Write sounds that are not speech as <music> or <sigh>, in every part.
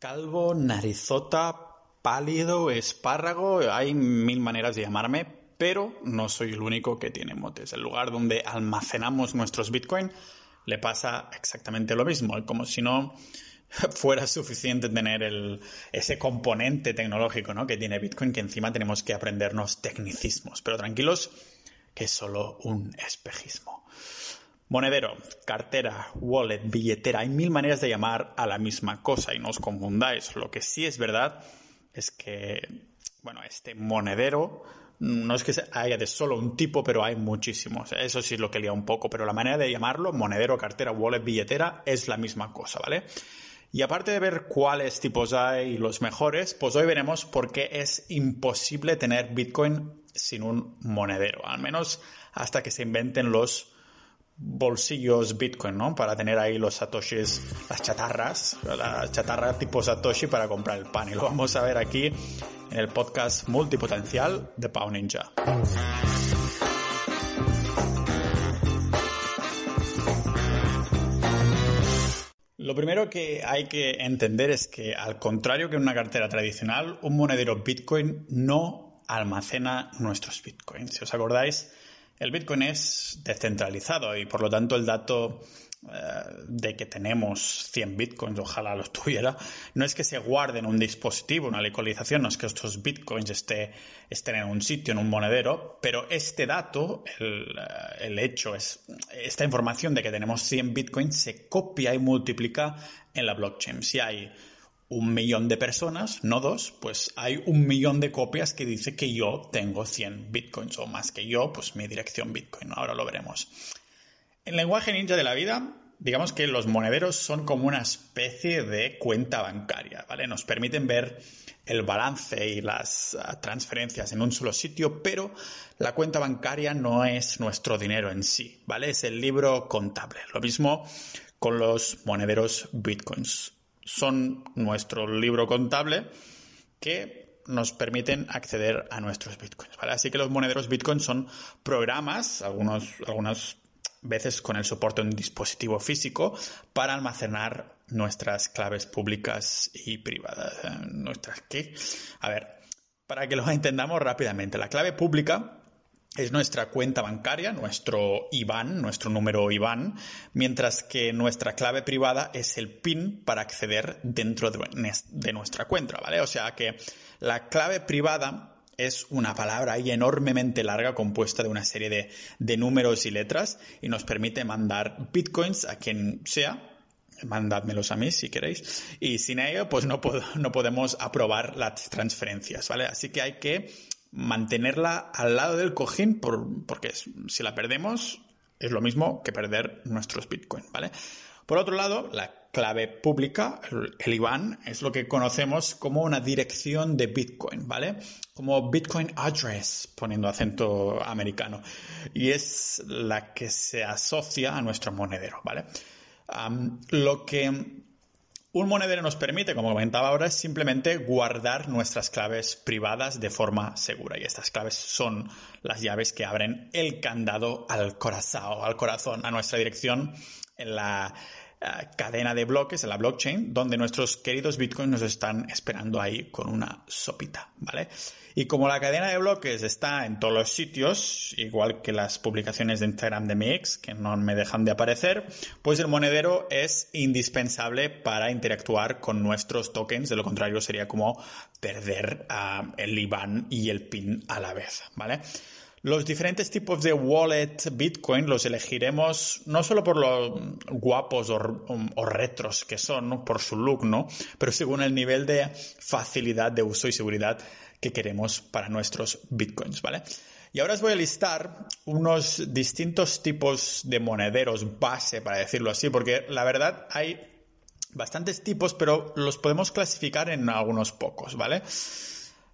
Calvo, narizota, pálido, espárrago, hay mil maneras de llamarme, pero no soy el único que tiene motes. El lugar donde almacenamos nuestros Bitcoin le pasa exactamente lo mismo, como si no <laughs> fuera suficiente tener ese componente tecnológico ¿no? que tiene Bitcoin, que encima tenemos que aprendernos tecnicismos. Pero tranquilos, que es solo un espejismo. Monedero, cartera, wallet, billetera, hay mil maneras de llamar a la misma cosa y no os confundáis. Lo que sí es verdad es que, bueno, este monedero no es que haya de solo un tipo, pero hay muchísimos. Eso sí es lo que lía un poco, pero la manera de llamarlo, monedero, cartera, wallet, billetera, es la misma cosa, ¿vale? Y aparte de ver cuáles tipos hay y los mejores, pues hoy veremos por qué es imposible tener Bitcoin sin un monedero, al menos hasta que se inventen los bolsillos Bitcoin, ¿no? Para tener ahí los satoshis, las chatarras, la chatarra tipo satoshi para comprar el pan. Y lo vamos a ver aquí en el podcast multipotencial de Pau Ninja. Lo primero que hay que entender es que, al contrario que una cartera tradicional, un monedero Bitcoin no almacena nuestros Bitcoins. Si os acordáis, el Bitcoin es descentralizado y por lo tanto el dato eh, de que tenemos 100 bitcoins, ojalá los <laughs> tuviera, no es que se guarde en un dispositivo, una localización, no es que estos bitcoins estén en un sitio, en un monedero, pero este dato, el, eh, el hecho es, esta información de que tenemos 100 bitcoins se copia y multiplica en la blockchain. Si hay un millón de personas, no dos, pues hay un millón de copias que dice que yo tengo 100 bitcoins o más que yo, pues mi dirección bitcoin. Ahora lo veremos. En lenguaje ninja de la vida, digamos que los monederos son como una especie de cuenta bancaria, ¿vale? Nos permiten ver el balance y las ah, transferencias en un solo sitio, pero la cuenta bancaria no es nuestro dinero en sí, ¿vale? Es el libro contable. Lo mismo con los monederos bitcoins son nuestro libro contable que nos permiten acceder a nuestros bitcoins. Así que los monederos bitcoin son programas, algunos, algunas veces con el soporte de un dispositivo físico, para almacenar nuestras claves públicas y privadas. Nuestras ¿qué? A ver, para que lo <laughs> entendamos rápidamente, la clave pública es nuestra cuenta bancaria, nuestro IBAN, nuestro número IBAN, mientras que nuestra clave privada es el PIN para acceder dentro de nuestra cuenta, ¿vale? O sea que la clave privada es una palabra ahí enormemente larga compuesta de una serie de, de números y letras y nos permite mandar bitcoins a quien sea mandádmelos a mí si queréis. Y sin ello, pues no, no podemos aprobar las transferencias, ¿vale? Así que hay que mantenerla al lado del cojín porque si la perdemos es lo mismo que perder nuestros Bitcoin, ¿vale? Por otro lado, la clave pública, el IBAN, es lo que conocemos como una dirección de Bitcoin, ¿vale? Como Bitcoin Address, poniendo acento americano. Y es la que se asocia a nuestro monedero, ¿vale? lo que un monedero nos permite, como comentaba ahora, simplemente guardar nuestras claves privadas de forma segura. Y estas claves son las llaves que abren el candado al corazón, al corazón, a nuestra dirección en la cadena de bloques, en la blockchain, donde nuestros queridos bitcoins nos están esperando ahí con una sopita, ¿vale? Y como la cadena de bloques está en todos los sitios, igual que las publicaciones de Instagram de mi ex, que no me dejan de aparecer, pues el monedero es indispensable para interactuar con nuestros tokens, de lo contrario sería como perder ah, el IBAN y el PIN a la vez, ¿vale? Los diferentes tipos de wallet Bitcoin los elegiremos no solo por lo guapos o, retros que son, por su look, ¿no? Pero según el nivel de facilidad de uso y seguridad que queremos para nuestros Bitcoins, ¿vale? Y ahora os voy a listar unos distintos tipos de monederos base, para decirlo así, porque la verdad hay bastantes tipos, pero los podemos clasificar en algunos pocos, ¿vale?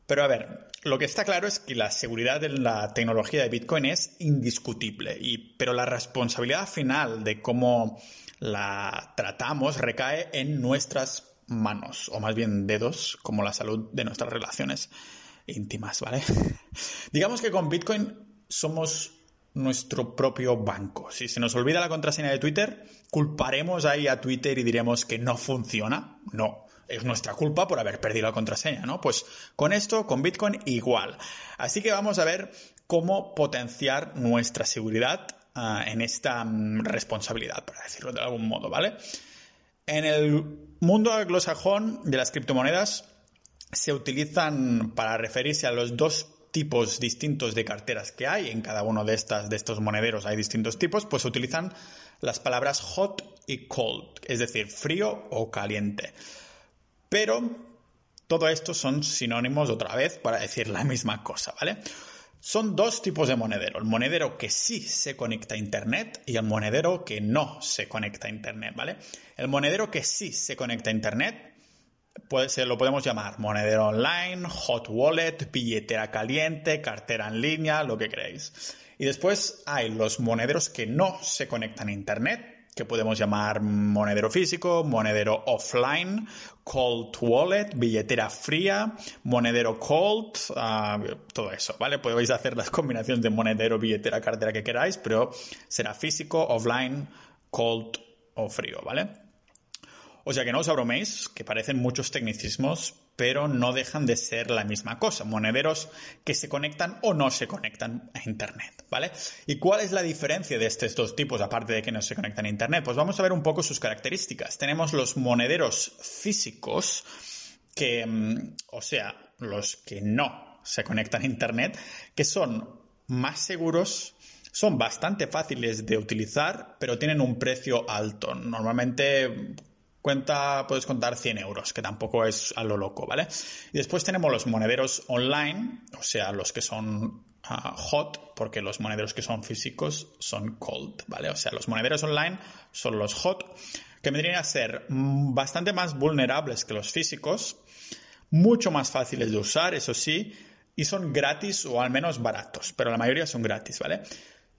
Pero a ver, lo que está claro es que la seguridad de la tecnología de Bitcoin es indiscutible, y, pero la responsabilidad final de cómo la tratamos recae en nuestras manos, o más bien dedos, como la salud de nuestras relaciones íntimas, ¿vale? <laughs> Digamos que con Bitcoin somos nuestro propio banco. Si se nos olvida la contraseña de Twitter, ¿culparemos ahí a Twitter y diremos que no funciona? No. Es nuestra culpa por haber perdido la contraseña, ¿no? Pues con esto, con Bitcoin, igual. Así que vamos a ver cómo potenciar nuestra seguridad uh, en esta um, responsabilidad, para decirlo de algún modo, ¿vale? En el mundo anglosajón de las criptomonedas se utilizan para referirse a los dos tipos distintos de carteras que hay, en cada uno de, estas, de estos monederos hay distintos tipos, pues se utilizan las palabras hot y cold, es decir, frío o caliente. Pero todo esto son sinónimos otra vez para decir la misma cosa, ¿vale? Son dos tipos de monedero, el monedero que sí se conecta a Internet y el monedero que no se conecta a Internet, ¿vale? El monedero que sí se conecta a Internet puede lo podemos llamar monedero online, hot wallet, billetera caliente, cartera en línea, lo que queréis. Y después hay los monederos que no se conectan a Internet, que podemos llamar monedero físico, monedero offline, cold wallet, billetera fría, monedero cold, ah, todo eso, ¿vale? Podéis hacer las combinaciones de monedero, billetera, cartera que queráis, pero será físico, offline, cold o frío, ¿vale? O sea que no os abroméis, que parecen muchos tecnicismos, pero no dejan de ser la misma cosa. Monederos que se conectan o no se conectan a Internet, ¿vale? ¿Y cuál es la diferencia de estos dos tipos, aparte de que no se conectan a Internet? Pues vamos a ver un poco sus características. Tenemos los monederos físicos, que, mm, o sea, los que no se conectan a Internet, que son más seguros, son bastante fáciles de utilizar, pero tienen un precio alto. Normalmente cuenta, puedes contar 100 euros, que tampoco es a lo loco, ¿vale? Y después tenemos los monederos online, o sea, los que son ah, hot, porque los monederos que son físicos son cold, ¿vale? O sea, los monederos online son los hot, que vendrían a ser mm, bastante más vulnerables que los físicos, mucho más fáciles de usar, eso sí, y son gratis o al menos baratos, pero la mayoría son gratis, ¿vale?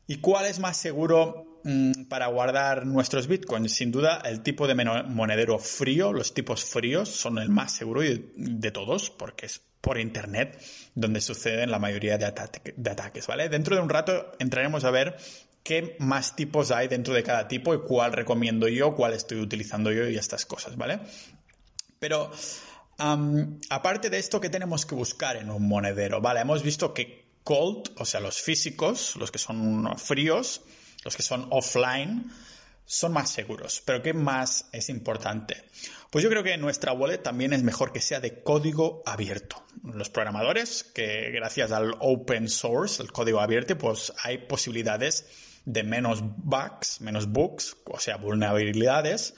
¿Y cuál es más seguro mm, para guardar nuestros bitcoins? Sin duda, el tipo de monedero frío, los tipos fríos, son el más seguro de, todos, porque es por internet donde suceden la mayoría de, ataques, ¿vale? Dentro de un rato entraremos a ver qué más tipos hay dentro de cada tipo y cuál recomiendo yo, cuál estoy utilizando yo y estas cosas, ¿vale? Pero aparte de esto, ¿qué tenemos que buscar en un monedero? Vale, hemos visto que cold, o sea, los físicos, los que son fríos, los que son offline, son más seguros. Pero ¿qué más es importante? Pues yo creo que nuestra wallet también es mejor que sea de código abierto. Los programadores, que gracias al open source, el código abierto, pues hay posibilidades de menos bugs, menos bugs, o sea, vulnerabilidades,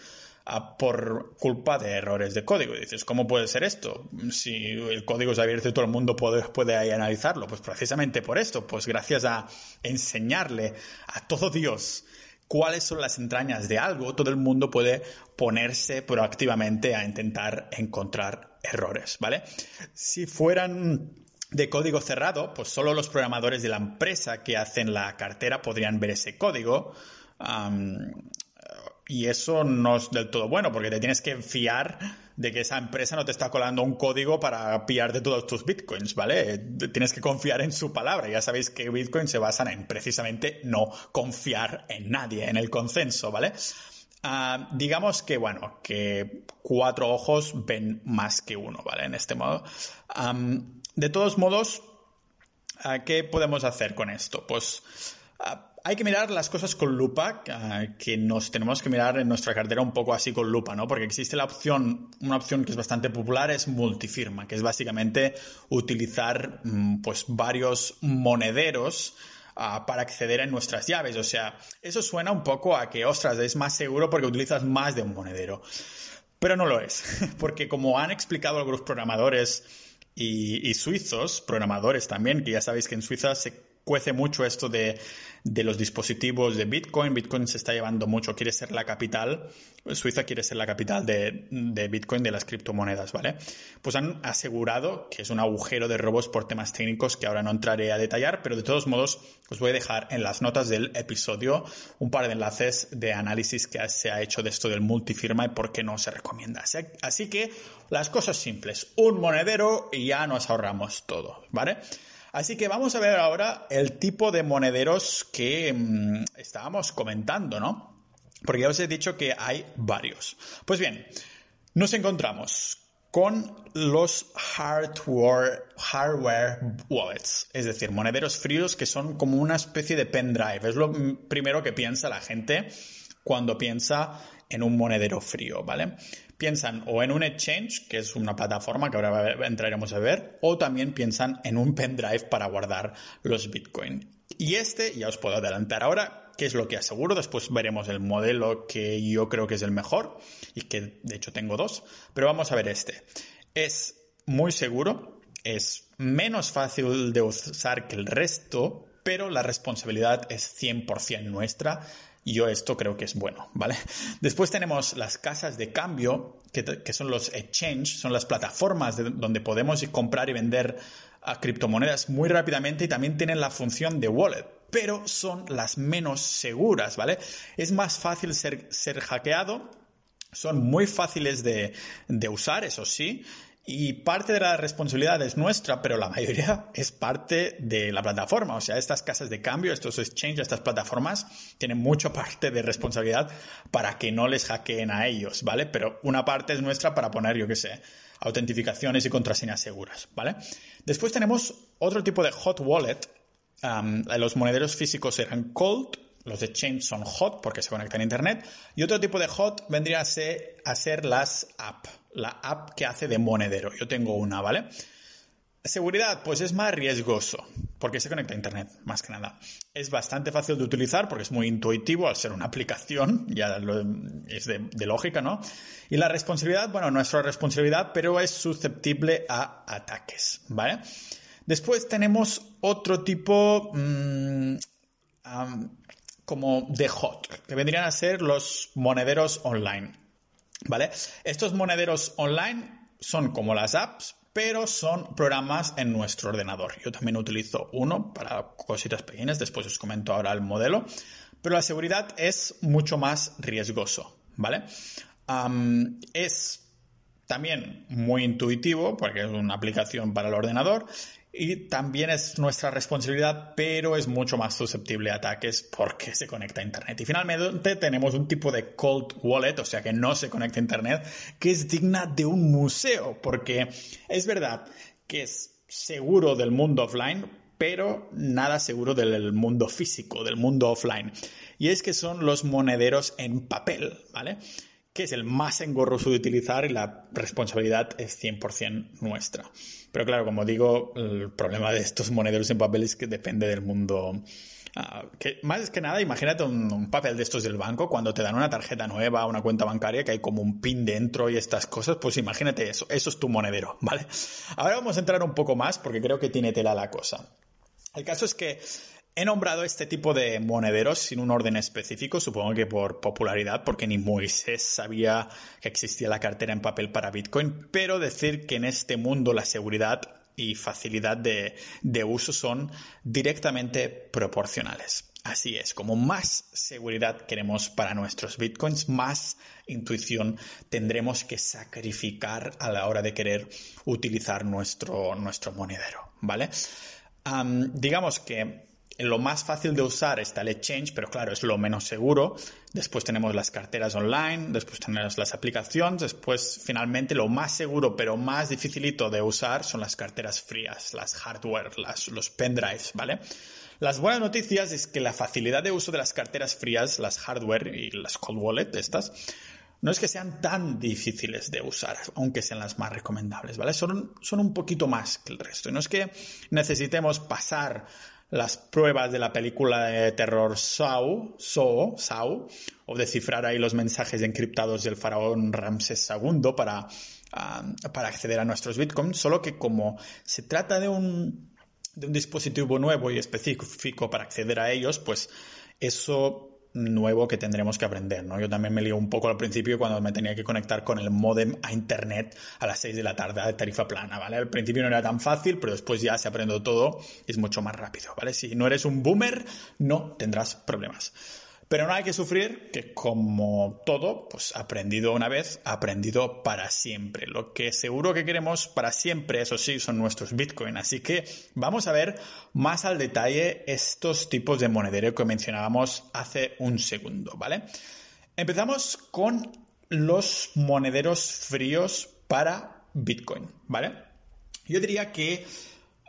por culpa de errores de código. Y dices, ¿cómo puede ser esto? Si el código es abierto y todo el mundo puede, puede analizarlo. Pues precisamente por esto, pues gracias a enseñarle a todo Dios cuáles son las entrañas de algo, todo el mundo puede ponerse proactivamente a intentar encontrar errores, ¿vale? Si fueran de código cerrado, pues solo los programadores de la empresa que hacen la cartera podrían ver ese código. Y eso no es del todo bueno, porque te tienes que fiar de que esa empresa no te está colando un código para pillarte todos tus bitcoins, ¿vale? Tienes que confiar en su palabra. Ya sabéis que Bitcoin se basan en precisamente no confiar en nadie, en el consenso, ¿vale? Ah, digamos que, bueno, que cuatro ojos ven más que uno, ¿vale? En este modo. de todos modos, ah, ¿qué podemos hacer con esto? Pues ah, hay que mirar las cosas con lupa, que nos tenemos que mirar en nuestra cartera un poco así con lupa, ¿no? Porque existe la opción, una opción que es bastante popular, es multifirma, que es básicamente utilizar mm, pues varios monederos ah, para acceder a nuestras llaves. O sea, eso suena un poco a que, ostras, es más seguro porque utilizas más de un monedero. Pero no lo es, <laughs> porque como han explicado algunos programadores y, y suizos, programadores también, que ya sabéis que en Suiza se cuece mucho esto de, los dispositivos de Bitcoin. Bitcoin se está llevando mucho, quiere ser la capital, Suiza quiere ser la capital de, Bitcoin, de las criptomonedas, ¿vale? Pues han asegurado que es un agujero de robos por temas técnicos que ahora no entraré a detallar, pero de todos modos os voy a dejar en las notas del episodio un par de enlaces de análisis que se ha hecho de esto del multifirma y por qué no se recomienda. Así que las cosas simples, un monedero y ya nos ahorramos todo, ¿vale? Así que vamos a ver ahora el tipo de monederos que mm, estábamos comentando, ¿no? Porque ya os he dicho que hay varios. Pues bien, Nos encontramos con los hardware, hardware wallets, es decir, monederos fríos que son como una especie de pendrive. Es lo primero que piensa la gente cuando piensa en un monedero frío, ¿vale? Piensan o en un exchange, que es una plataforma que ahora entraremos a ver, o también piensan en un pendrive para guardar los Bitcoin. Y este, ya os puedo adelantar ahora, qué es lo que aseguro, después veremos el modelo que yo creo que es el mejor y que de hecho tengo dos, pero vamos a ver este. Es muy seguro, es menos fácil de usar que el resto, pero la responsabilidad es 100% nuestra y yo esto creo que es bueno, ¿vale? <laughs> Después tenemos las casas de cambio, que, son los exchange, son las plataformas donde podemos comprar y vender a criptomonedas muy rápidamente y también tienen la función de wallet, pero son las menos seguras, ¿vale? Es más fácil ser, ser hackeado, son muy fáciles de, de usar, eso sí, y parte de la responsabilidad es nuestra, pero la mayoría es parte de la plataforma. O sea, estas casas de cambio, estos exchanges, estas plataformas, tienen mucha parte de responsabilidad para que no les hackeen a ellos, ¿vale? Pero una parte es nuestra para poner, yo qué sé, autentificaciones y contraseñas seguras, ¿vale? Después tenemos otro tipo de hot wallet. los monederos físicos eran cold, los exchanges son hot porque se conectan a internet. Y otro tipo de hot vendría a ser, a las app, la app que hace de monedero. Yo tengo una, ¿vale? Seguridad, pues es más riesgoso, porque se conecta a Internet, más que nada. Es bastante fácil de utilizar porque es muy intuitivo al ser una aplicación, <laughs> ya es de, de, lógica, ¿no? Y la responsabilidad, bueno, nuestra responsabilidad, pero es susceptible a ataques, ¿vale? Después tenemos otro tipo mmm, como de hot, que vendrían a ser los monederos online, ¿vale? Estos monederos online son como las apps, pero son programas en nuestro ordenador. Yo también utilizo uno para cositas pequeñas, después os comento ahora el modelo, pero la seguridad es mucho más riesgoso, ¿vale? es también muy intuitivo porque es una aplicación para el ordenador y también es nuestra responsabilidad, pero es mucho más susceptible a ataques porque se conecta a Internet. Y finalmente tenemos un tipo de cold wallet, o sea que no se conecta a Internet, que es digna de un museo, porque es verdad que es seguro del mundo offline, pero nada seguro del mundo físico, del mundo offline. Y es que son los monederos en papel, ¿vale? Que es el más engorroso de utilizar y la responsabilidad es 100% nuestra. Pero claro, como digo, el problema de estos monederos en papel es que depende del mundo. Ah, que más que nada, imagínate un, papel de estos del banco cuando te dan una tarjeta nueva, una cuenta bancaria que hay como un pin dentro y estas cosas, pues imagínate eso, eso es tu monedero, ¿vale? Ahora vamos a entrar un poco más porque creo que tiene tela la cosa. El caso es que He nombrado este tipo de monederos sin un orden específico, supongo que por popularidad, porque ni Moisés sabía que existía la cartera en papel para Bitcoin, pero decir que en este mundo la seguridad y facilidad de, uso son directamente proporcionales. Así es, como más seguridad queremos para nuestros bitcoins, más intuición tendremos que sacrificar a la hora de querer utilizar nuestro, nuestro monedero, ¿vale? digamos que lo más fácil de usar está el exchange, pero claro, es lo menos seguro. Después tenemos las carteras online, después tenemos las aplicaciones, después finalmente lo más seguro pero más dificilito de usar son las carteras frías, las hardware, los pendrives, ¿vale? Las buenas noticias es que la facilidad de uso de las carteras frías, las hardware y las cold wallet estas, no es que sean tan difíciles de usar, aunque sean las más recomendables, ¿vale? Son, son un poquito más que el resto. Y no es que necesitemos pasar las pruebas de la película de terror Saw, Saw, Saw o descifrar ahí los mensajes encriptados del faraón Ramsés II para, ah, para acceder a nuestros bitcoins, solo que como se trata de un, de un dispositivo nuevo y específico para acceder a ellos, pues eso nuevo que tendremos que aprender, ¿no? Yo también me lío un poco al principio cuando me tenía que conectar con el modem a internet a las 6 de la tarde de tarifa plana, ¿vale? Al principio no era tan fácil, pero después ya se aprende todo y es mucho más rápido, ¿vale? Si no eres un boomer, no tendrás problemas. Pero no hay que sufrir que como todo, pues aprendido una vez, aprendido para siempre. Lo que seguro que queremos para siempre, eso sí, son nuestros Bitcoin. Así que vamos a ver más al detalle estos tipos de monedero que mencionábamos hace un segundo, ¿vale? Empezamos con los monederos fríos para Bitcoin, ¿vale? Yo diría que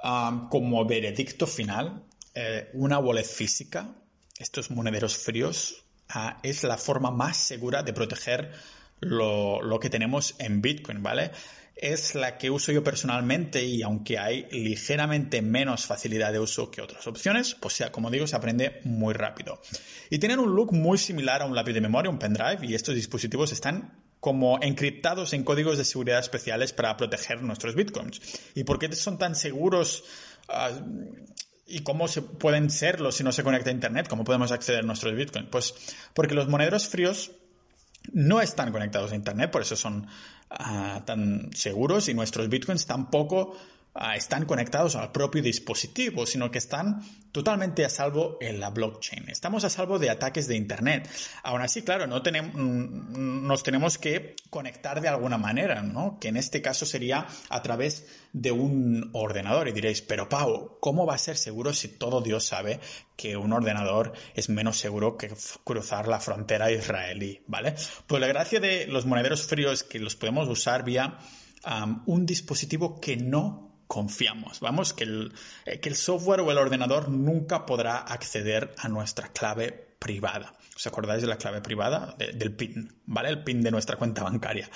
um, como veredicto final, eh, una wallet física, estos monederos fríos, uh, es la forma más segura de proteger lo, lo, que tenemos en Bitcoin, ¿vale? Es la que uso yo personalmente y aunque hay ligeramente menos facilidad de uso que otras opciones, pues sea, como digo, se aprende muy rápido. Y tienen un look muy similar a un lápiz de memoria, un pendrive, y estos dispositivos están como encriptados en códigos de seguridad especiales para proteger nuestros bitcoins. ¿Y por qué son tan seguros? Uh, ¿Y cómo se pueden serlo si no se conecta a Internet? ¿Cómo podemos acceder a nuestros bitcoins? Pues porque los monederos fríos no están conectados a Internet, por eso son uh, tan seguros y nuestros bitcoins tampoco están conectados al propio dispositivo, sino que están totalmente a salvo en la blockchain. Estamos a salvo de ataques de Internet. Aún así, claro, no tenemos, mm, nos tenemos que conectar de alguna manera, ¿no? Que en este caso sería a través de un ordenador. Y diréis, pero Pau, ¿cómo va a ser seguro si todo Dios sabe que un ordenador es menos seguro que cruzar la frontera israelí, ¿vale? Pues la gracia de los monederos fríos es que los podemos usar vía un dispositivo que no confiamos. Vamos, que el, eh, que el software o el ordenador nunca podrá acceder a nuestra clave privada. ¿Os acordáis de la clave privada? del PIN, ¿vale? El PIN de nuestra cuenta bancaria.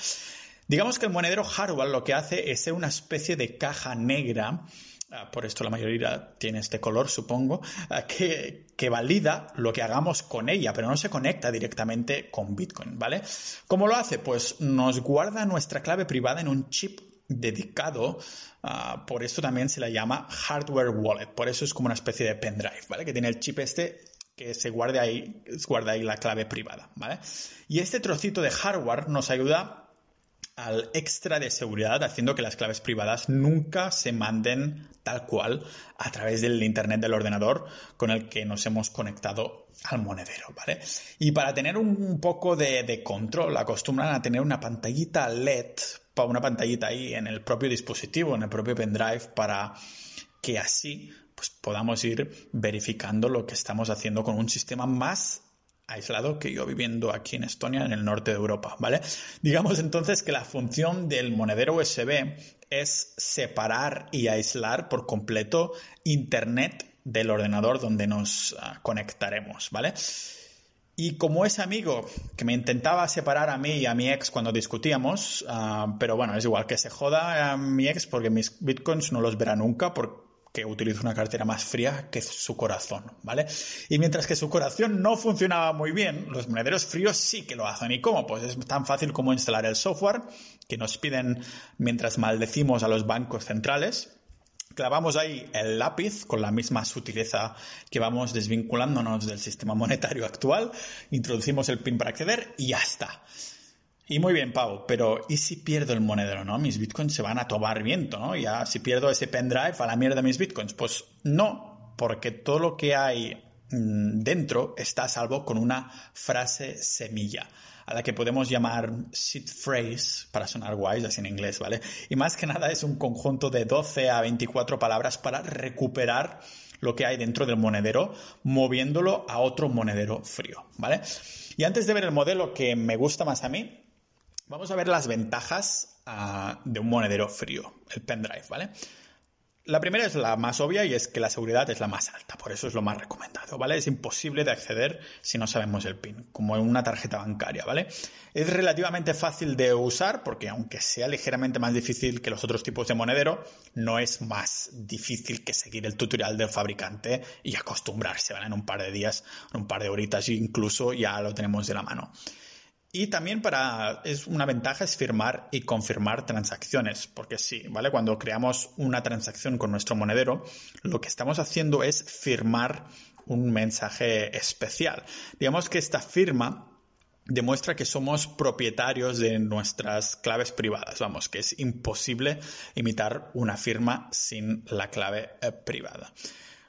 Digamos que el monedero hardware lo que hace es ser una especie de caja negra ah, por esto la mayoría tiene este color, supongo, ah, que, que, valida lo que hagamos con ella, pero no se conecta directamente con Bitcoin, ¿vale? ¿Cómo lo hace? Pues nos guarda nuestra clave privada en un chip dedicado, uh, por esto también se la llama hardware wallet, por eso es como una especie de pendrive, ¿vale? Que tiene el chip este que se guarde ahí, guarda ahí la clave privada, ¿vale? Y este trocito de hardware nos ayuda al extra de seguridad, haciendo que las claves privadas nunca se manden tal cual a través del internet del ordenador con el que nos hemos conectado al monedero, ¿vale? Y para tener un poco de, de control, acostumbran a tener una pantallita LED para una pantallita ahí en el propio dispositivo, en el propio pendrive, para que así pues, podamos ir verificando lo que estamos haciendo con un sistema más aislado que yo viviendo aquí en Estonia, en el norte de Europa, ¿vale? Digamos entonces que la función del monedero USB es separar y aislar por completo Internet del ordenador donde nos uh, conectaremos, ¿vale? Y como ese amigo que me intentaba separar a mí y a mi ex cuando discutíamos, uh, pero bueno, es igual que se joda a mi ex porque mis bitcoins no los verá nunca porque utilizo una cartera más fría que su corazón, ¿vale? Y mientras que su corazón no funcionaba muy bien, los monederos fríos sí que lo hacen. ¿Y cómo? Pues es tan fácil como instalar el software que nos piden mientras maldecimos a los bancos centrales clavamos ahí el lápiz con la misma sutileza que vamos desvinculándonos del sistema monetario actual, introducimos el PIN para acceder y ya está. Y muy bien, Pau, pero ¿y si pierdo el monedero, no? Mis bitcoins se van a tomar viento, ¿no? Ya, si pierdo ese pendrive, a la mierda mis bitcoins. Pues no, porque todo lo que hay mm, dentro está a salvo con una frase semilla a la que podemos llamar seed phrase para sonar guays, así en inglés, ¿vale? Y más que nada es un conjunto de 12 a 24 palabras para recuperar lo que hay dentro del monedero, moviéndolo a otro monedero frío, ¿vale? Y antes de ver el modelo que me gusta más a mí, vamos a ver las ventajas uh, de un monedero frío, el pendrive, ¿vale? La primera es la más obvia y es que la seguridad es la más alta, por eso es lo más recomendado, ¿vale? Es imposible de acceder si no sabemos el PIN, como en una tarjeta bancaria, ¿vale? Es relativamente fácil de usar porque aunque sea ligeramente más difícil que los otros tipos de monedero, no es más difícil que seguir el tutorial del fabricante y acostumbrarse, ¿vale? En un par de días, en un par de horitas incluso ya lo tenemos de la mano. Y también para, es una ventaja es firmar y confirmar transacciones, porque sí, ¿vale? Cuando creamos una transacción con nuestro monedero, lo que estamos haciendo es firmar un mensaje especial. Digamos que esta firma demuestra que somos propietarios de nuestras claves privadas. Vamos, que es imposible imitar una firma sin la clave eh, privada.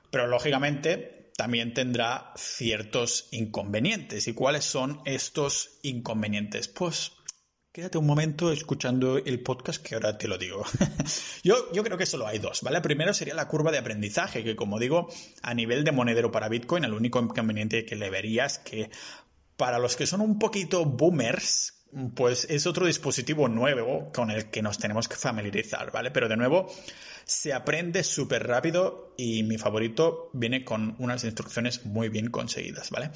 Pero lógicamente también tendrá ciertos inconvenientes. ¿Y cuáles son estos inconvenientes? Pues quédate un momento escuchando el podcast que ahora te lo digo. <laughs> yo, yo creo que solo hay dos, ¿vale? Primero sería la curva de aprendizaje, que como digo, a nivel de monedero para Bitcoin, el único inconveniente que le vería es que para los que son un poquito boomers, pues es otro dispositivo nuevo con el que nos tenemos que familiarizar, ¿vale? Pero de nuevo, se aprende súper rápido y mi favorito viene con unas instrucciones muy bien conseguidas, ¿vale?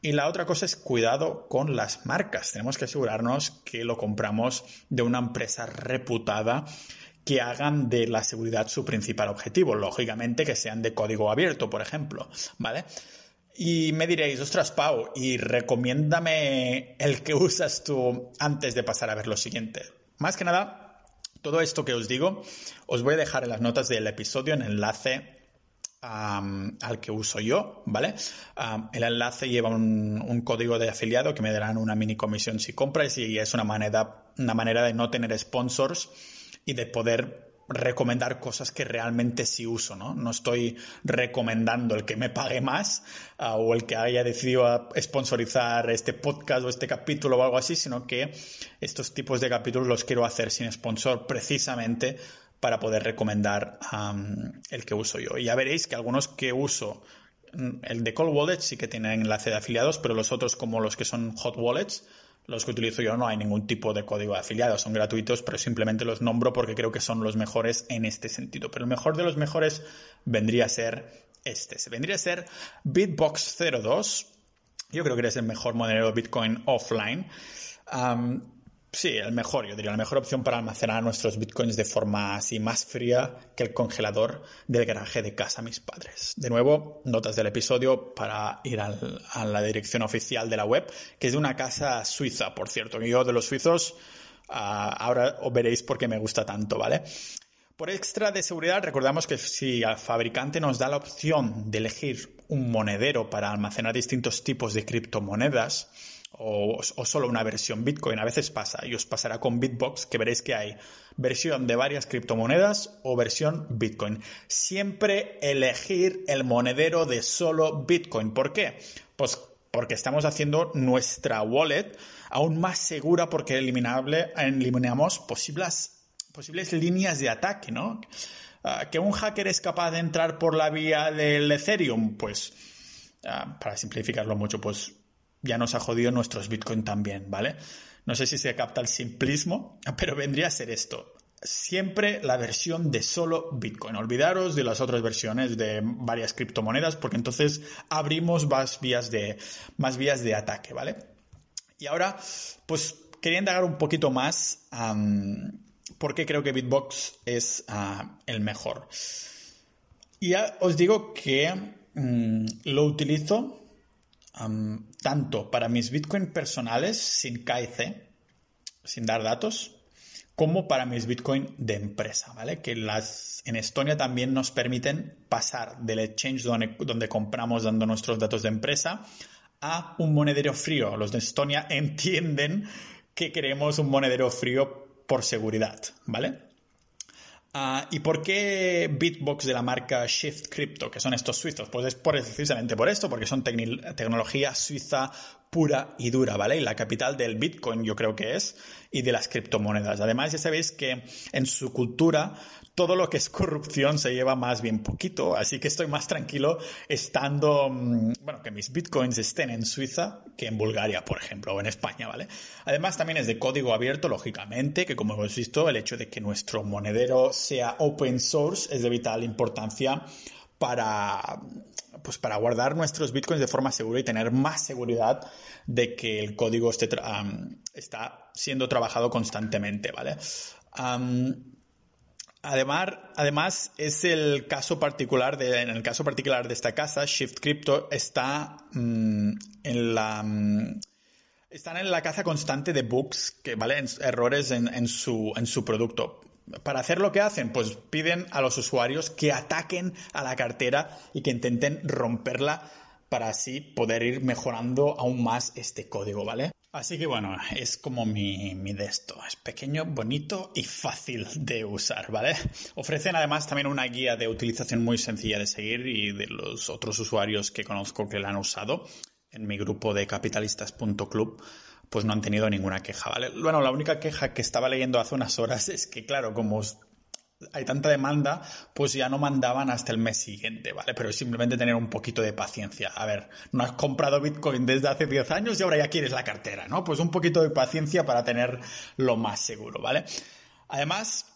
Y la otra cosa es cuidado con las marcas. Tenemos que asegurarnos que lo compramos de una empresa reputada que hagan de la seguridad su principal objetivo. Lógicamente que sean de código abierto, por ejemplo, ¿vale? Y me diréis, ostras, Pau, y recomiéndame el que usas tú antes de pasar a ver lo siguiente. Más que nada, todo esto que os digo, os voy a dejar en las notas del episodio en enlace al que uso yo, ¿vale? el enlace lleva un, un, código de afiliado que me darán una mini comisión si compras y es una manera, una manera de no tener sponsors y de poder recomendar cosas que realmente sí uso, ¿no? No estoy recomendando el que me pague más ah, o el que haya decidido sponsorizar este podcast o este capítulo o algo así, sino que estos tipos de capítulos los quiero hacer sin sponsor precisamente para poder recomendar el que uso yo. Y ya veréis que algunos que uso, mm, el de Cold Wallet sí que tienen enlace de afiliados, pero los otros como los que son Hot Wallets, los que utilizo yo no hay ningún tipo de código de afiliado, son gratuitos, pero simplemente los nombro porque creo que son los mejores en este sentido. Pero el mejor de los mejores vendría a ser este. Vendría a ser Bitbox 02. Yo creo que eres el mejor modelo de Bitcoin offline. Sí, el mejor, yo diría, la mejor opción para almacenar nuestros bitcoins de forma así más fría que el congelador del garaje de casa mis padres. De nuevo, notas del episodio para ir a la dirección oficial de la web, que es de una casa suiza, por cierto, yo de los suizos ah, ahora os veréis por qué me gusta tanto, ¿vale? Por extra de seguridad, recordamos que si al fabricante nos da la opción de elegir un monedero para almacenar distintos tipos de criptomonedas, o, solo una versión Bitcoin. A veces pasa y os pasará con Bitbox que veréis que hay versión de varias criptomonedas o versión Bitcoin. Siempre elegir el monedero de solo Bitcoin. ¿Por qué? Pues porque estamos haciendo nuestra wallet aún más segura porque eliminable, eliminamos posibles, posibles líneas de ataque, ¿no? Ah, que un hacker es capaz de entrar por la vía del Ethereum, pues, ah, para simplificarlo mucho, pues ya nos ha jodido nuestros Bitcoin también, ¿vale? No sé si se capta el simplismo, <laughs> pero vendría a ser esto. Siempre la versión de solo Bitcoin. Olvidaros de las otras versiones de varias criptomonedas porque entonces abrimos más vías de, más vías de ataque, ¿vale? Y ahora, pues quería indagar un poquito más por qué creo que Bitbox es ah, el mejor. Y ya os digo que mm, lo utilizo tanto para mis Bitcoin personales sin KIC, sin dar datos, como para mis Bitcoin de empresa, ¿vale? Que las en Estonia también nos permiten pasar del exchange donde, donde compramos dando nuestros datos de empresa a un monedero frío. Los de Estonia <laughs> entienden que queremos un monedero frío por seguridad, ¿vale? Ah, ¿Y por qué Bitbox de la marca Shift Crypto, que son estos suizos? Pues es precisamente por esto, porque son tecnología suiza pura y dura, ¿vale? Y la capital del Bitcoin yo creo que es, y de las criptomonedas. Además, ya sabéis que en su cultura todo lo que es corrupción se lleva más bien poquito, así que estoy más tranquilo estando, mm, bueno, que mis bitcoins estén en Suiza que en Bulgaria, por ejemplo, o en España, ¿vale? Además también es de código abierto, lógicamente, que como hemos visto, el hecho de que nuestro monedero sea open source es de vital importancia para, pues para guardar nuestros bitcoins de forma segura y tener más seguridad de que el código esté está siendo trabajado constantemente, ¿vale? Además, además, es el caso particular de, en el caso particular de esta casa, Shift Crypto está mm, en la mm, están en la caza constante de bugs, que errores en, su, en su producto. Para hacer lo que hacen, pues piden a los usuarios que ataquen a la cartera y que intenten romperla para así poder ir mejorando aún más este código, ¿vale? Así que bueno, es como mi, mi de esto. Es pequeño, bonito y fácil de usar, ¿vale? Ofrecen además también una guía de utilización muy sencilla de seguir y de los otros usuarios que conozco que la han usado en mi grupo de capitalistas.club pues no han tenido ninguna queja, ¿vale? Bueno, la única queja que estaba leyendo hace unas horas <laughs> es que, claro, como hay tanta demanda, pues ya no mandaban hasta el mes siguiente, ¿vale? Pero es simplemente tener un poquito de paciencia. A ver, no has comprado Bitcoin desde hace 10 años y ahora ya quieres la cartera, ¿no? Pues un poquito de paciencia para tener lo más seguro, ¿vale? Además,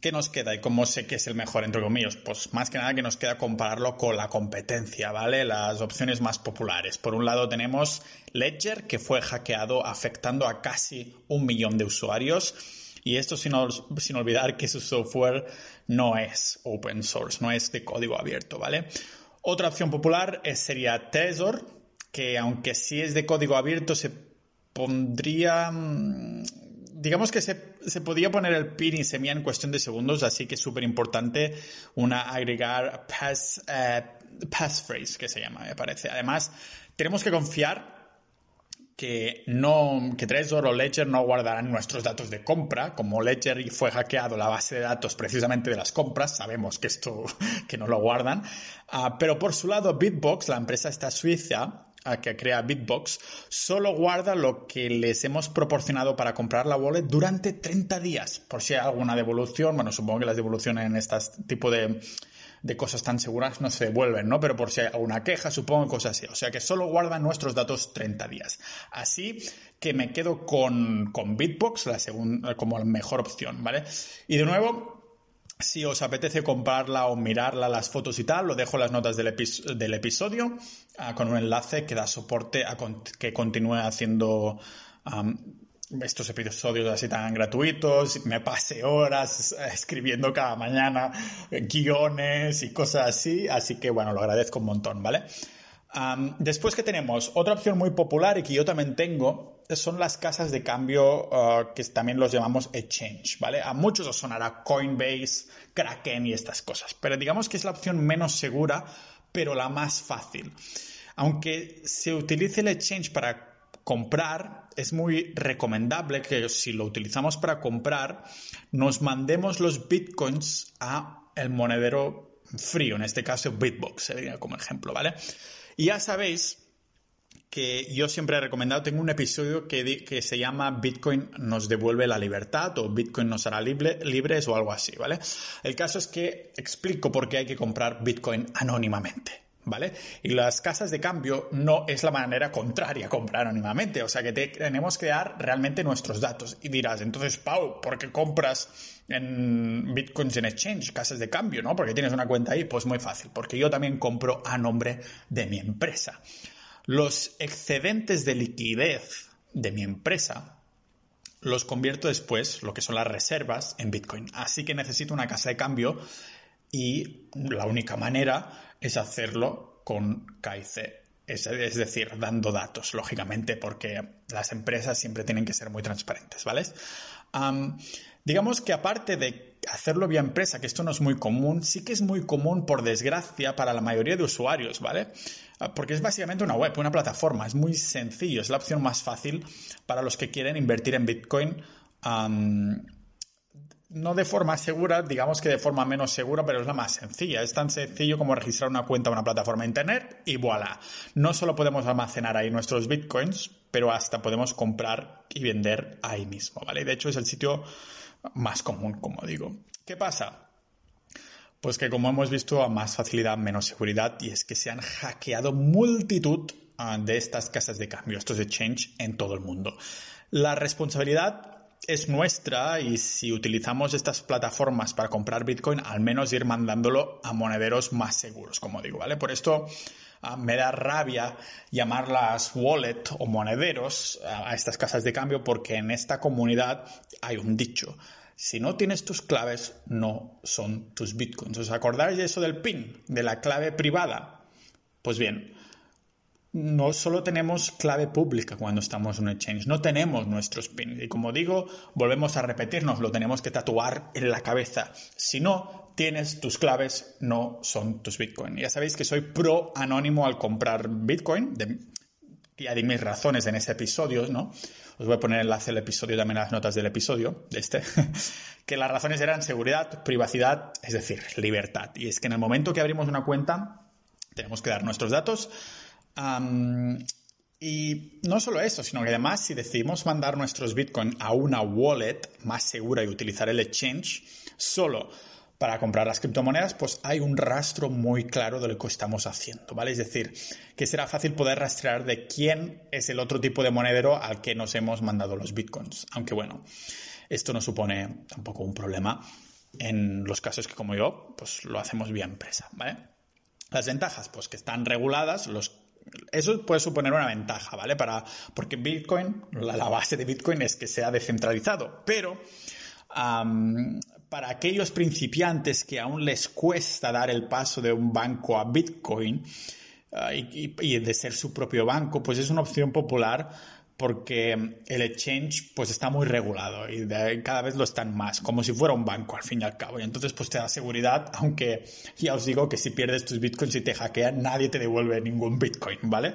¿Qué nos queda y cómo sé que es el mejor, entre comillas? Pues más que nada que nos queda compararlo con la competencia, ¿vale? Las opciones más populares. Por un lado tenemos Ledger, que fue hackeado afectando a casi un millón de usuarios. Y esto sin, olvidar que su software no es open source, no es de código abierto, ¿vale? Otra opción popular sería Trezor, que aunque sí es de código abierto, se pondría mm, digamos que se, se, podía poner el pin y semilla en cuestión de segundos, así que es súper importante una agregar pass, eh, passphrase, que se llama, me parece. Además, tenemos que confiar que no que Trezor o Ledger no guardarán nuestros datos de compra, como Ledger fue hackeado la base de datos precisamente de las compras, sabemos que esto <laughs> que no lo guardan, uh, pero por su lado Bitbox, la empresa esta suiza, que crea Bitbox solo guarda lo que les hemos proporcionado para comprar la wallet durante 30 días. Por si hay alguna devolución, bueno, supongo que las devoluciones en este tipo de, de cosas tan seguras no se devuelven, ¿no? Pero por si hay alguna queja, supongo cosas así. O sea que solo guardan nuestros datos 30 días. Así que me quedo con, con Bitbox la segunda, como la mejor opción, ¿vale? Y de nuevo, si os apetece comprarla o mirarla, las fotos y tal, lo dejo en las notas del, episodio ah, con un enlace que da soporte a que continúe haciendo estos episodios así tan gratuitos. Me pase horas escribiendo cada mañana guiones y cosas así. Así que bueno, lo agradezco un montón, ¿vale? Después que tenemos otra opción muy popular y que yo también tengo, son las casas de cambio uh, que también los llamamos exchange, ¿vale? A muchos os sonará Coinbase, Kraken y estas cosas, pero digamos que es la opción menos segura, pero la más fácil. Aunque se utilice el exchange para comprar, es muy recomendable que si lo utilizamos para comprar, nos mandemos los bitcoins a el monedero frío, en este caso Bitbox, sería como ejemplo, ¿vale? Y ya sabéis que yo siempre he recomendado, tengo un episodio que, que se llama Bitcoin nos devuelve la libertad o Bitcoin nos hará libres o algo así, ¿vale? El caso es que explico por qué hay que comprar Bitcoin anónimamente. ¿Vale? Y las casas de cambio no es la manera contraria a comprar anónimamente, o sea que tenemos que dar realmente nuestros datos. Y dirás, entonces, Pau, ¿por qué compras en bitcoins en exchange, casas de cambio, ¿no? Porque tienes una cuenta ahí, pues muy fácil, porque yo también compro a nombre de mi empresa. Los excedentes de liquidez de mi empresa los convierto después, lo que son las reservas, en bitcoin. Así que necesito una casa de cambio y la única manera es hacerlo con KIC. Es, decir, dando datos, lógicamente, porque las empresas siempre tienen que ser muy transparentes, ¿vale? digamos que aparte de hacerlo vía empresa, que esto no es muy común, sí que es muy común, por desgracia, para la mayoría de usuarios, ¿vale? Ah, porque es básicamente una web, una plataforma, es muy sencillo, es la opción más fácil para los que quieren invertir en Bitcoin no de forma segura, digamos que de forma menos segura, pero es la más sencilla. Es tan sencillo como registrar una cuenta en una plataforma internet y voilà. No solo podemos almacenar ahí nuestros bitcoins, pero hasta podemos comprar y vender ahí mismo, ¿vale? De hecho, es el sitio más común, como digo. ¿Qué pasa? Pues que como hemos visto, a más facilidad, menos seguridad, y es que se han hackeado multitud ah, de estas casas de cambio, estos exchange en todo el mundo. La responsabilidad es nuestra y si utilizamos estas plataformas para comprar Bitcoin, al menos ir mandándolo a monederos más seguros, como digo, ¿vale? Por esto ah, me da rabia llamarlas wallet o monederos a estas casas de cambio porque en esta comunidad hay un dicho. Si no tienes tus claves, no son tus bitcoins. ¿Os acordáis de eso del PIN, de la clave privada? Pues bien, no solo tenemos clave pública cuando estamos en un exchange, no tenemos nuestros PIN. Y como digo, volvemos a repetirnos, lo tenemos que tatuar en la cabeza. Si no tienes tus claves, no son tus Bitcoin. Ya sabéis que soy pro anónimo al comprar Bitcoin. De, ya di mis razones en ese episodio, ¿no? Os voy a poner enlace al episodio también las notas del episodio, de este. <laughs> que las razones eran seguridad, privacidad, es decir, libertad. Y es que en el momento que abrimos una cuenta, tenemos que dar nuestros datos Y no solo eso, sino que además si decidimos mandar nuestros Bitcoin a una wallet más segura y utilizar el exchange solo para comprar las criptomonedas, pues hay un rastro muy claro de lo que estamos haciendo, ¿vale? Es decir, que será fácil poder rastrear de quién es el otro tipo de monedero al que nos hemos mandado los bitcoins. Aunque bueno, esto no supone tampoco un problema en los casos que como yo, pues lo hacemos vía empresa, ¿vale? Las ventajas, pues que están reguladas, los eso puede suponer una ventaja, ¿vale? Para, porque Bitcoin, la, base de Bitcoin es que sea descentralizado, pero para aquellos principiantes que aún les cuesta dar el paso de un banco a Bitcoin ah, y, de ser su propio banco, pues es una opción popular porque el exchange pues está muy regulado y cada vez lo están más, como si fuera un banco al fin y al cabo. Y entonces pues te da seguridad, aunque ya os digo que si pierdes tus bitcoins y te hackean, nadie te devuelve ningún bitcoin, ¿vale?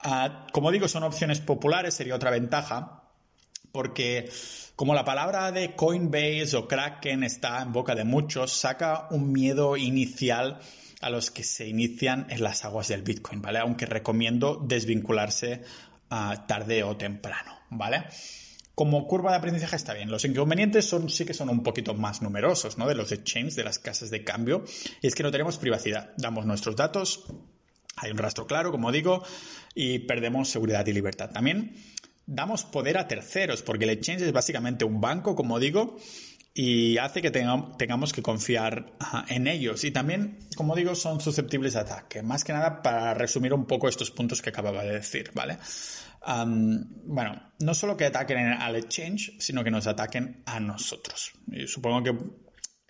Ah, como digo, son opciones populares, sería otra ventaja, porque como la palabra de Coinbase o Kraken está en boca de muchos, saca un miedo inicial a los que se inician en las aguas del Bitcoin, ¿vale? Aunque recomiendo desvincularse tarde o temprano, ¿vale? Como curva de aprendizaje está bien. Los inconvenientes son, sí que son un poquito más numerosos, ¿no? De los exchanges, de las casas de cambio. Y es que no tenemos privacidad. Damos nuestros datos, hay un rastro claro, como digo, y perdemos seguridad y libertad. También damos poder a terceros, porque el exchange es básicamente un banco, como digo, y hace que tengamos que confiar en ellos. Y también, como digo, son susceptibles a ataque. Más que nada para resumir un poco estos puntos que acababa de decir, ¿vale? bueno, no solo que ataquen al exchange, sino que nos ataquen a nosotros. Y supongo que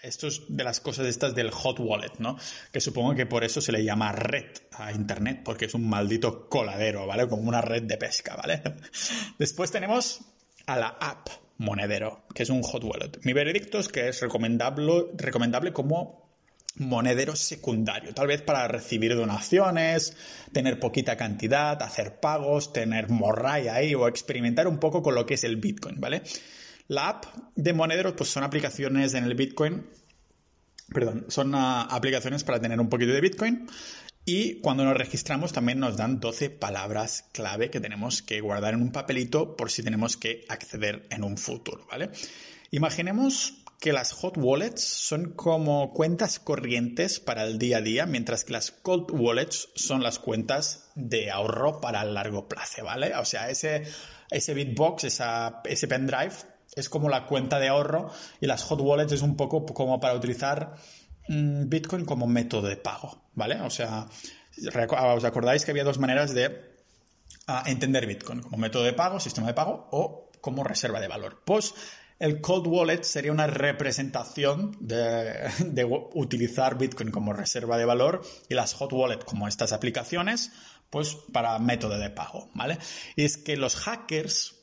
esto es de las cosas estas del hot wallet, ¿no? Que supongo que por eso se le llama red a Internet, porque es un maldito coladero, ¿vale? Como una red de pesca, ¿vale? <laughs> Después tenemos a la app monedero, que es un hot wallet. Mi veredicto es que es recomendable, recomendable como monedero secundario, tal vez para recibir donaciones, tener poquita cantidad, hacer pagos, tener morralla ahí o experimentar un poco con lo que es el Bitcoin, ¿vale? La app de Monederos pues son aplicaciones en el Bitcoin, perdón, son ah, aplicaciones para tener un poquito de Bitcoin y cuando nos registramos también nos dan 12 palabras clave que tenemos que guardar en un papelito por si tenemos que acceder en un futuro, ¿vale? Imaginemos que las hot wallets son como cuentas corrientes para el día a día, mientras que las cold wallets son las cuentas de ahorro para el largo plazo, ¿vale? O sea, ese, ese Bitbox, ese pendrive es como la cuenta de ahorro y las hot wallets es un poco como para utilizar Bitcoin como método de pago, ¿vale? O sea, os acordáis que había dos maneras de ah, entender Bitcoin, como método de pago, sistema de pago o como reserva de valor. Pues el cold wallet sería una representación de, <laughs> de, utilizar Bitcoin como reserva de valor y las hot wallet como estas aplicaciones, pues para método de pago, ¿vale? Y es que los hackers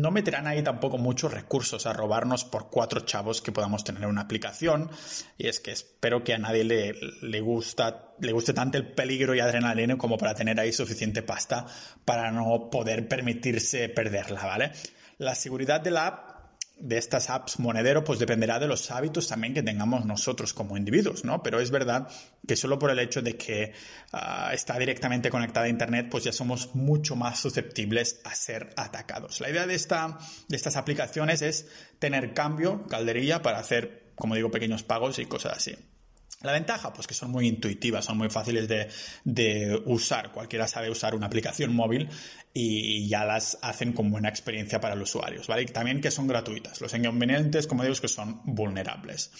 no meterán ahí tampoco muchos recursos a robarnos por cuatro chavos que podamos tener en una aplicación. Y es que espero que a nadie le, le, gusta, le guste tanto el peligro y adrenalina como para tener ahí suficiente pasta para no poder permitirse perderla, ¿vale? La seguridad de la app de estas apps monedero, pues dependerá de los hábitos también que tengamos nosotros como individuos, ¿no? Pero es verdad que solo por el hecho de que ah, está directamente conectada a Internet, pues ya somos mucho más susceptibles a ser atacados. La idea de, esta, de estas aplicaciones es tener cambio, calderilla, para hacer, como digo, pequeños pagos y cosas así. La ventaja, pues que son muy intuitivas, son muy fáciles de, usar. Cualquiera sabe usar una aplicación móvil y ya las hacen con buena experiencia para los usuarios, ¿vale? Y también que son gratuitas. Los inconvenientes, como digo, es que son vulnerables.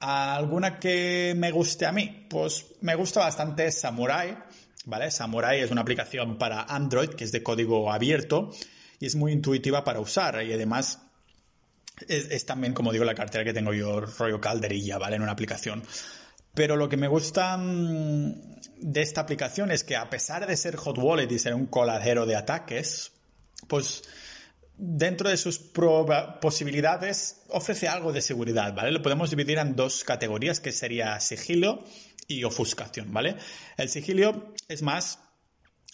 ¿Alguna que me guste a mí? Pues me gusta bastante Samurai, ¿vale? Samurai es una aplicación para Android que es de código abierto y es muy intuitiva para usar y además es, es también, como digo, la cartera que tengo yo, rollo calderilla, ¿vale? En una aplicación. Pero lo que me gusta mm, de esta aplicación es que a pesar de ser hot wallet y ser un coladero de ataques, pues dentro de sus posibilidades ofrece algo de seguridad, ¿vale? Lo podemos dividir en dos categorías que sería sigilo y ofuscación, ¿vale? El sigilo es más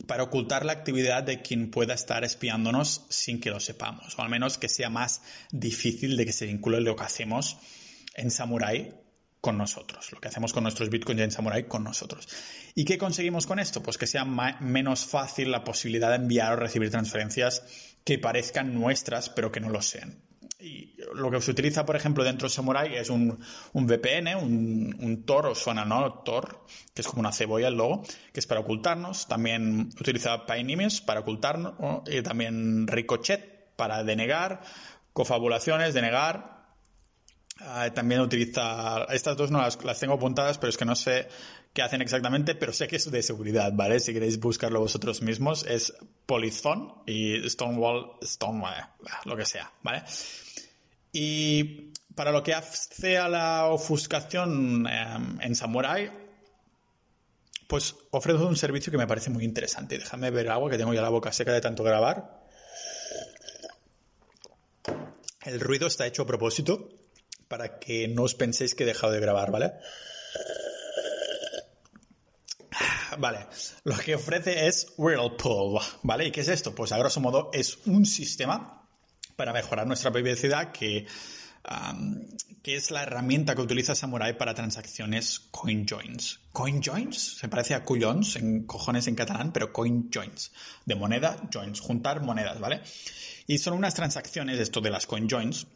para ocultar la actividad de quien pueda estar espiándonos sin que lo sepamos, o al menos que sea más difícil de que se vincule lo que hacemos en Samurai con nosotros, lo que hacemos con nuestros bitcoins en Samurai con nosotros. ¿Y qué conseguimos con esto? Pues que sea menos fácil la posibilidad de enviar o recibir transferencias que parezcan nuestras, pero que no lo sean. Y lo que se utiliza, por ejemplo, dentro de Samurai es un, VPN, un, Tor, o suena, ¿no? Tor, que es como una cebolla el logo, que es para ocultarnos. También utiliza Paynimes para ocultarnos. Y también Ricochet para denegar. Cofabulaciones, denegar. Ah, también utiliza, estas dos no las, tengo apuntadas, pero es que no sé qué hacen exactamente, pero sé que es de seguridad, ¿vale? Si queréis buscarlo vosotros mismos, es Polython y Stonewall, Stonewall, lo que sea, ¿vale? Y para lo que hace a la ofuscación em, en Samurai, pues ofrece un servicio que me parece muy interesante. Déjame ver agua, que tengo ya la boca seca de tanto grabar. El ruido está hecho a propósito para que no os penséis que he dejado de grabar, ¿vale? Vale, lo que ofrece es Whirlpool, ¿vale? ¿Y qué es esto? Pues a grosso modo es un sistema para mejorar nuestra privacidad que, que es la herramienta que utiliza Samurai para transacciones CoinJoins. CoinJoins se parece a cuyons en cojones en catalán, pero CoinJoins, de moneda, joins, juntar monedas, ¿vale? Y son unas transacciones, esto de las CoinJoins,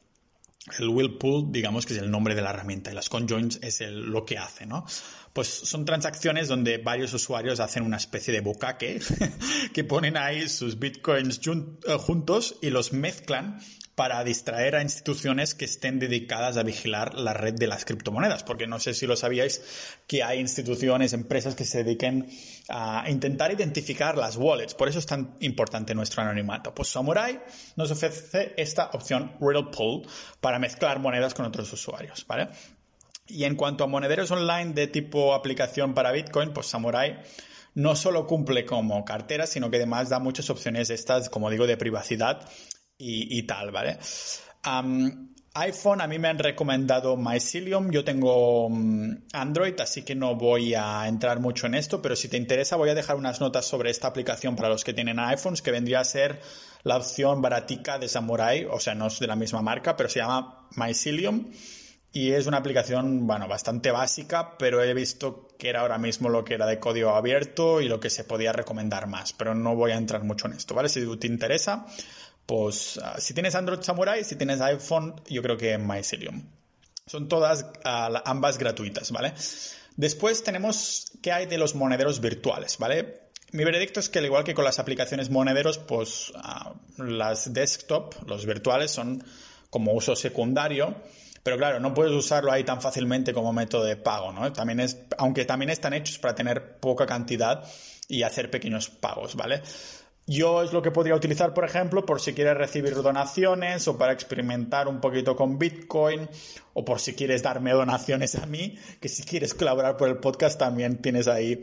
el Whirlpool, digamos que es el nombre de la herramienta y las conjoins es lo que hace, ¿no? Pues son transacciones donde varios usuarios hacen una especie de bucaque <laughs> que ponen ahí sus bitcoins eh, juntos y los mezclan para distraer a instituciones que estén dedicadas a vigilar la red de las criptomonedas, porque no sé si lo sabíais que hay instituciones, empresas que se dediquen a intentar identificar las wallets, por eso es tan importante nuestro anonimato. Pues Samurai nos ofrece esta opción Riddle Pool para mezclar monedas con otros usuarios, ¿vale? Y en cuanto a monederos online de tipo aplicación para Bitcoin, pues Samurai no solo cumple como cartera, sino que además da muchas opciones estas, como digo, de privacidad y, tal, ¿vale? iPhone, a mí me han recomendado Mycelium, yo tengo mm, Android, así que no voy a entrar mucho en esto, pero si te interesa voy a dejar unas notas sobre esta aplicación para los que tienen iPhones, que vendría a ser la opción baratica de Samurai, o sea, no es de la misma marca, pero se llama Mycelium. Y es una aplicación, bueno, bastante básica, pero he visto que era ahora mismo lo que era de código abierto y lo que se podía recomendar más, pero no voy a entrar mucho en esto, ¿vale? Si te interesa, pues ah, si tienes Android Samurai, si tienes iPhone, yo creo que Mycelium. Son todas, ah, ambas gratuitas, ¿vale? Después tenemos qué hay de los monederos virtuales, ¿vale? Mi veredicto es que al igual que con las aplicaciones monederos, pues ah, las desktop, los virtuales, son como uso secundario. Pero claro, no puedes usarlo ahí tan fácilmente como método de pago, ¿no? También es, aunque también están hechos para tener poca cantidad y hacer pequeños pagos, ¿vale? Yo es lo que podría utilizar, por ejemplo, por si quieres recibir donaciones o para experimentar un poquito con Bitcoin o por si quieres darme donaciones a mí, que si quieres colaborar por el podcast también tienes ahí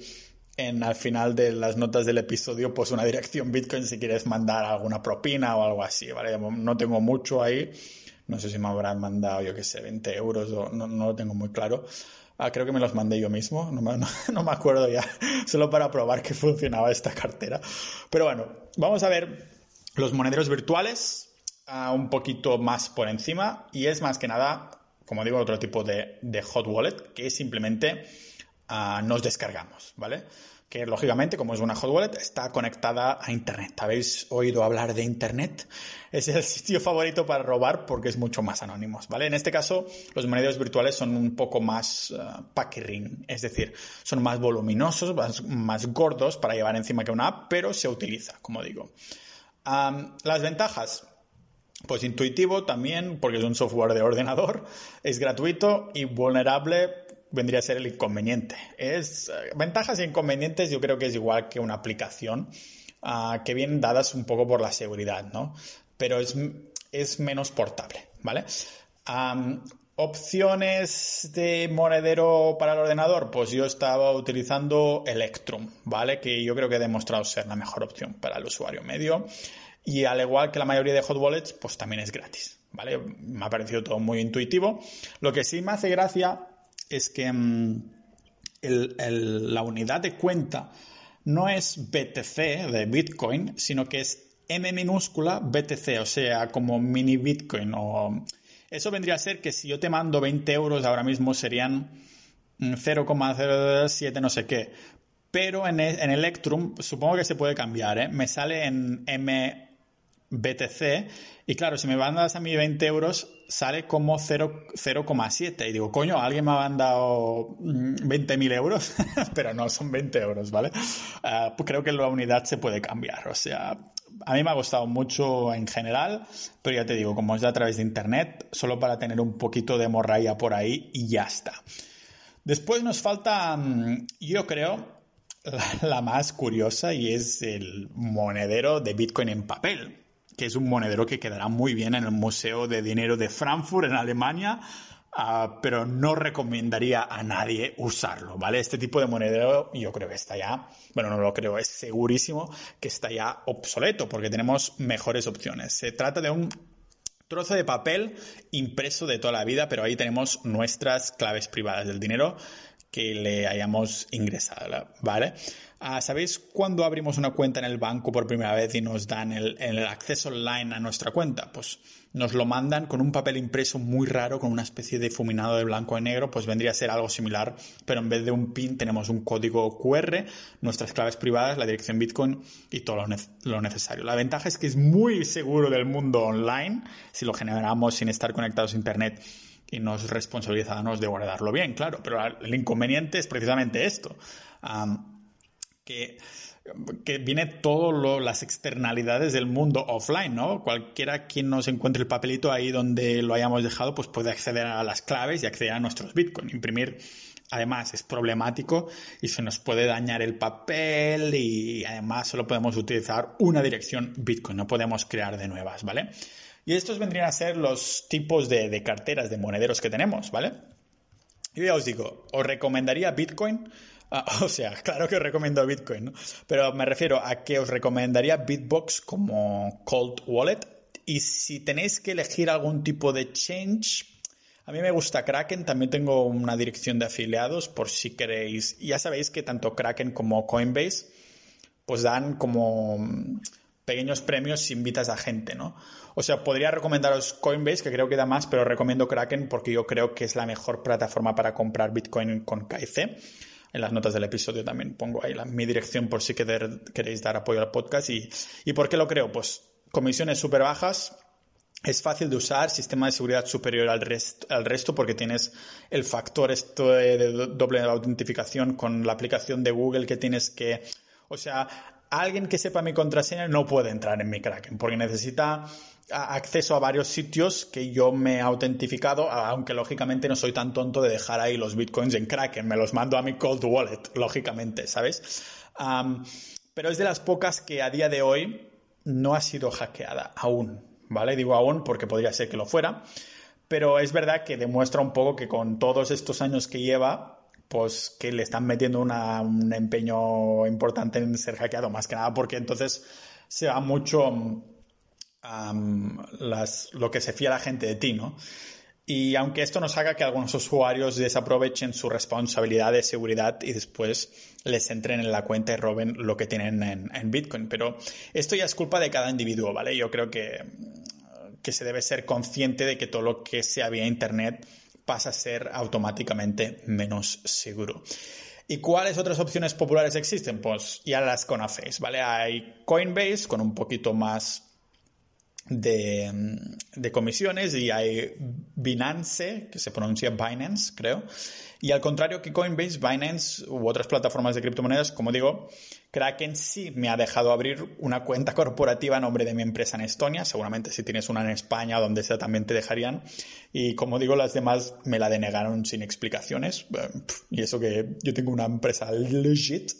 en al final de las notas del episodio pues una dirección Bitcoin si quieres mandar alguna propina o algo así, ¿vale? No tengo mucho ahí, no sé si me habrán mandado, yo qué sé, 20 euros o no, no lo tengo muy claro. Ah, creo que me los mandé yo mismo, <laughs> no me, acuerdo ya, solo para probar que funcionaba esta cartera. Pero bueno, vamos a ver los monederos virtuales uh, un poquito más por encima y es más que nada, como digo, otro tipo de, hot wallet que simplemente uh, nos descargamos, ¿vale? Que lógicamente, como es una hot wallet, está conectada a Internet. ¿Habéis oído hablar de Internet? <laughs> Es el sitio favorito para robar porque es mucho más anónimos, ¿vale? En este caso, los monederos virtuales son un poco más uh, packering, es decir, son más voluminosos, más, gordos para llevar encima que una app, pero se utiliza, como digo. las ventajas, pues intuitivo también, porque es un software de ordenador, es gratuito y vulnerable vendría a ser el inconveniente. Es eh, ventajas e inconvenientes, yo creo que es igual que una aplicación ah, que vienen dadas un poco por la seguridad, ¿no? Pero es, es menos portable, ¿vale? opciones de monedero para el ordenador, pues yo estaba utilizando Electrum, ¿vale? Que yo creo que ha demostrado ser la mejor opción para el usuario medio. Y al igual que la mayoría de hot wallets, pues también es gratis, ¿vale? Me ha parecido todo muy intuitivo. Lo que sí me hace gracia es que mm, la unidad de cuenta no es BTC de Bitcoin, sino que es M minúscula BTC, o sea, como mini Bitcoin o Eso vendría a ser que si yo te mando 20 euros ahora mismo serían 0,07 mm, no sé qué. Pero en, e, en Electrum supongo que se puede cambiar, ¿eh? Me sale en MBTC y claro, si me mandas a mí 20 euros sale como 0,7 y digo, coño, alguien me ha mandado 20.000 mm, euros, <laughs> pero no, son 20 euros, ¿vale? Ah, pues creo que la unidad se puede cambiar, o sea, a mí me ha gustado mucho en general, pero ya te digo, como es a través de internet, solo para tener un poquito de morralla por ahí y ya está. Después nos falta, mm, yo creo, la, más curiosa y es el monedero de Bitcoin en papel, que es un monedero que quedará muy bien en el Museo de Dinero de Frankfurt, en Alemania, ah, pero no recomendaría a nadie usarlo, ¿vale? Este tipo de monedero yo creo que está ya, bueno, no lo creo, es segurísimo que está ya obsoleto porque tenemos mejores opciones. Se trata de un trozo de papel impreso de toda la vida, pero ahí tenemos nuestras claves privadas del dinero que le hayamos ingresado, ¿vale? Ah, ¿Sabéis cuando abrimos una cuenta en el banco por primera vez y nos dan el, acceso online a nuestra cuenta? Pues nos lo mandan con un papel impreso muy raro, con una especie de fuminado de blanco y negro, pues vendría a ser algo similar, pero en vez de un PIN tenemos un código QR, nuestras claves privadas, la dirección Bitcoin y todo lo, lo necesario. La ventaja es que es muy seguro del mundo online, si lo generamos sin estar conectados a Internet y nos responsabilizamos de guardarlo bien, claro, pero el inconveniente es precisamente esto, que, que, viene todas las externalidades del mundo offline, ¿no? Cualquiera quien nos encuentre el papelito ahí donde lo hayamos dejado, pues puede acceder a las claves y acceder a nuestros Bitcoin. Imprimir, además, es problemático y se nos puede dañar el papel y además solo podemos utilizar una dirección Bitcoin, no podemos crear de nuevas, ¿vale? Y estos vendrían a ser los tipos de, carteras de monederos que tenemos, ¿vale? Yo ya os digo, os recomendaría Bitcoin. Ah, <laughs> o sea, claro que os recomiendo Bitcoin, ¿no? Pero me refiero a que os recomendaría Bitbox como cold wallet. Y si tenéis que elegir algún tipo de change, a mí me gusta Kraken, también tengo una dirección de afiliados por si queréis. Ya sabéis que tanto Kraken como Coinbase pues dan como pequeños premios si invitas a gente, ¿no? O sea, podría recomendaros Coinbase, que creo que da más, pero recomiendo Kraken porque yo creo que es la mejor plataforma para comprar Bitcoin con KIC. En las notas del episodio también pongo ahí la, mi dirección por si queréis dar apoyo al podcast. Y, ¿Y por qué lo creo? Pues comisiones súper bajas, es fácil de usar, sistema de seguridad superior al, al resto porque tienes el factor esto de, doble autentificación con la aplicación de Google que tienes que... O sea, alguien que sepa mi contraseña no puede entrar en mi Kraken porque necesita acceso a varios sitios que yo me he autentificado, aunque lógicamente no soy tan tonto de dejar ahí los bitcoins en Kraken, me los mando a mi cold wallet, lógicamente, ¿sabes? pero es de las pocas que a día de hoy no ha sido hackeada aún, ¿vale? Digo aún porque podría ser que lo fuera, pero es verdad que demuestra un poco que con todos estos años que lleva, pues que le están metiendo un empeño importante en ser hackeado, más que nada porque entonces se va mucho lo que se fía la gente de ti, ¿no? Y aunque esto nos haga que algunos usuarios desaprovechen su responsabilidad de seguridad y después les entren en la cuenta y roben lo que tienen en, Bitcoin. Pero esto ya es culpa de cada individuo, ¿vale? Yo creo que, que se debe ser consciente de que todo lo que sea vía Internet pasa a ser automáticamente menos seguro. ¿Y cuáles otras opciones populares existen? Pues ya las conocéis, ¿vale? Hay Coinbase con un poquito más de, comisiones y hay Binance, que se pronuncia Binance, creo. Y al contrario que Coinbase, Binance u otras plataformas de criptomonedas, como digo, Kraken sí me ha dejado abrir una cuenta corporativa a nombre de mi empresa en Estonia. Seguramente si tienes una en España o donde sea también te dejarían. Y como digo, las demás me la denegaron sin explicaciones. Y eso que yo tengo una empresa legit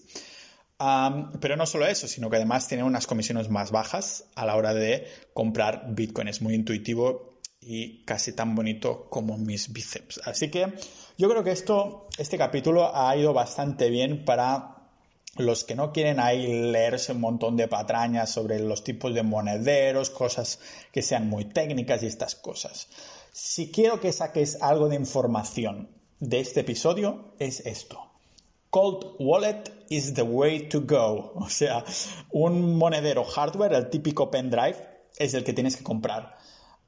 pero no solo eso, sino que además tiene unas comisiones más bajas a la hora de comprar Bitcoin. Es muy intuitivo y casi tan bonito como mis bíceps. Así que yo creo que esto, este capítulo ha ido bastante bien para los que no quieren ahí leerse un montón de patrañas sobre los tipos de monederos, cosas que sean muy técnicas y estas cosas. Si quiero que saques algo de información de este episodio, es esto. Cold Wallet is the way to go. <laughs> O sea, un monedero hardware, el típico pendrive, es el que tienes que comprar.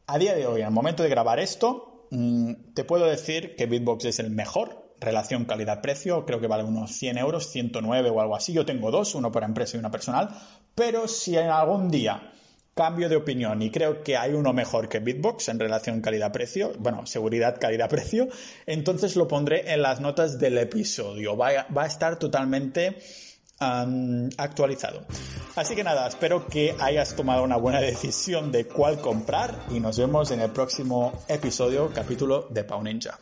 a día de hoy, el momento de grabar esto, mm, te puedo decir que Bitbox es el mejor relación calidad-precio, creo que vale unos 100 euros, 109 o algo así. Yo tengo dos, uno para empresa y una personal, pero si en algún día cambio de opinión y creo que hay uno mejor que Bitbox en relación calidad-precio, bueno, seguridad calidad-precio, entonces lo pondré en las notas del episodio. Va a, va a estar totalmente actualizado. Así que nada, espero que hayas tomado una buena decisión de cuál comprar y nos vemos en el próximo episodio, capítulo de Pau Ninja.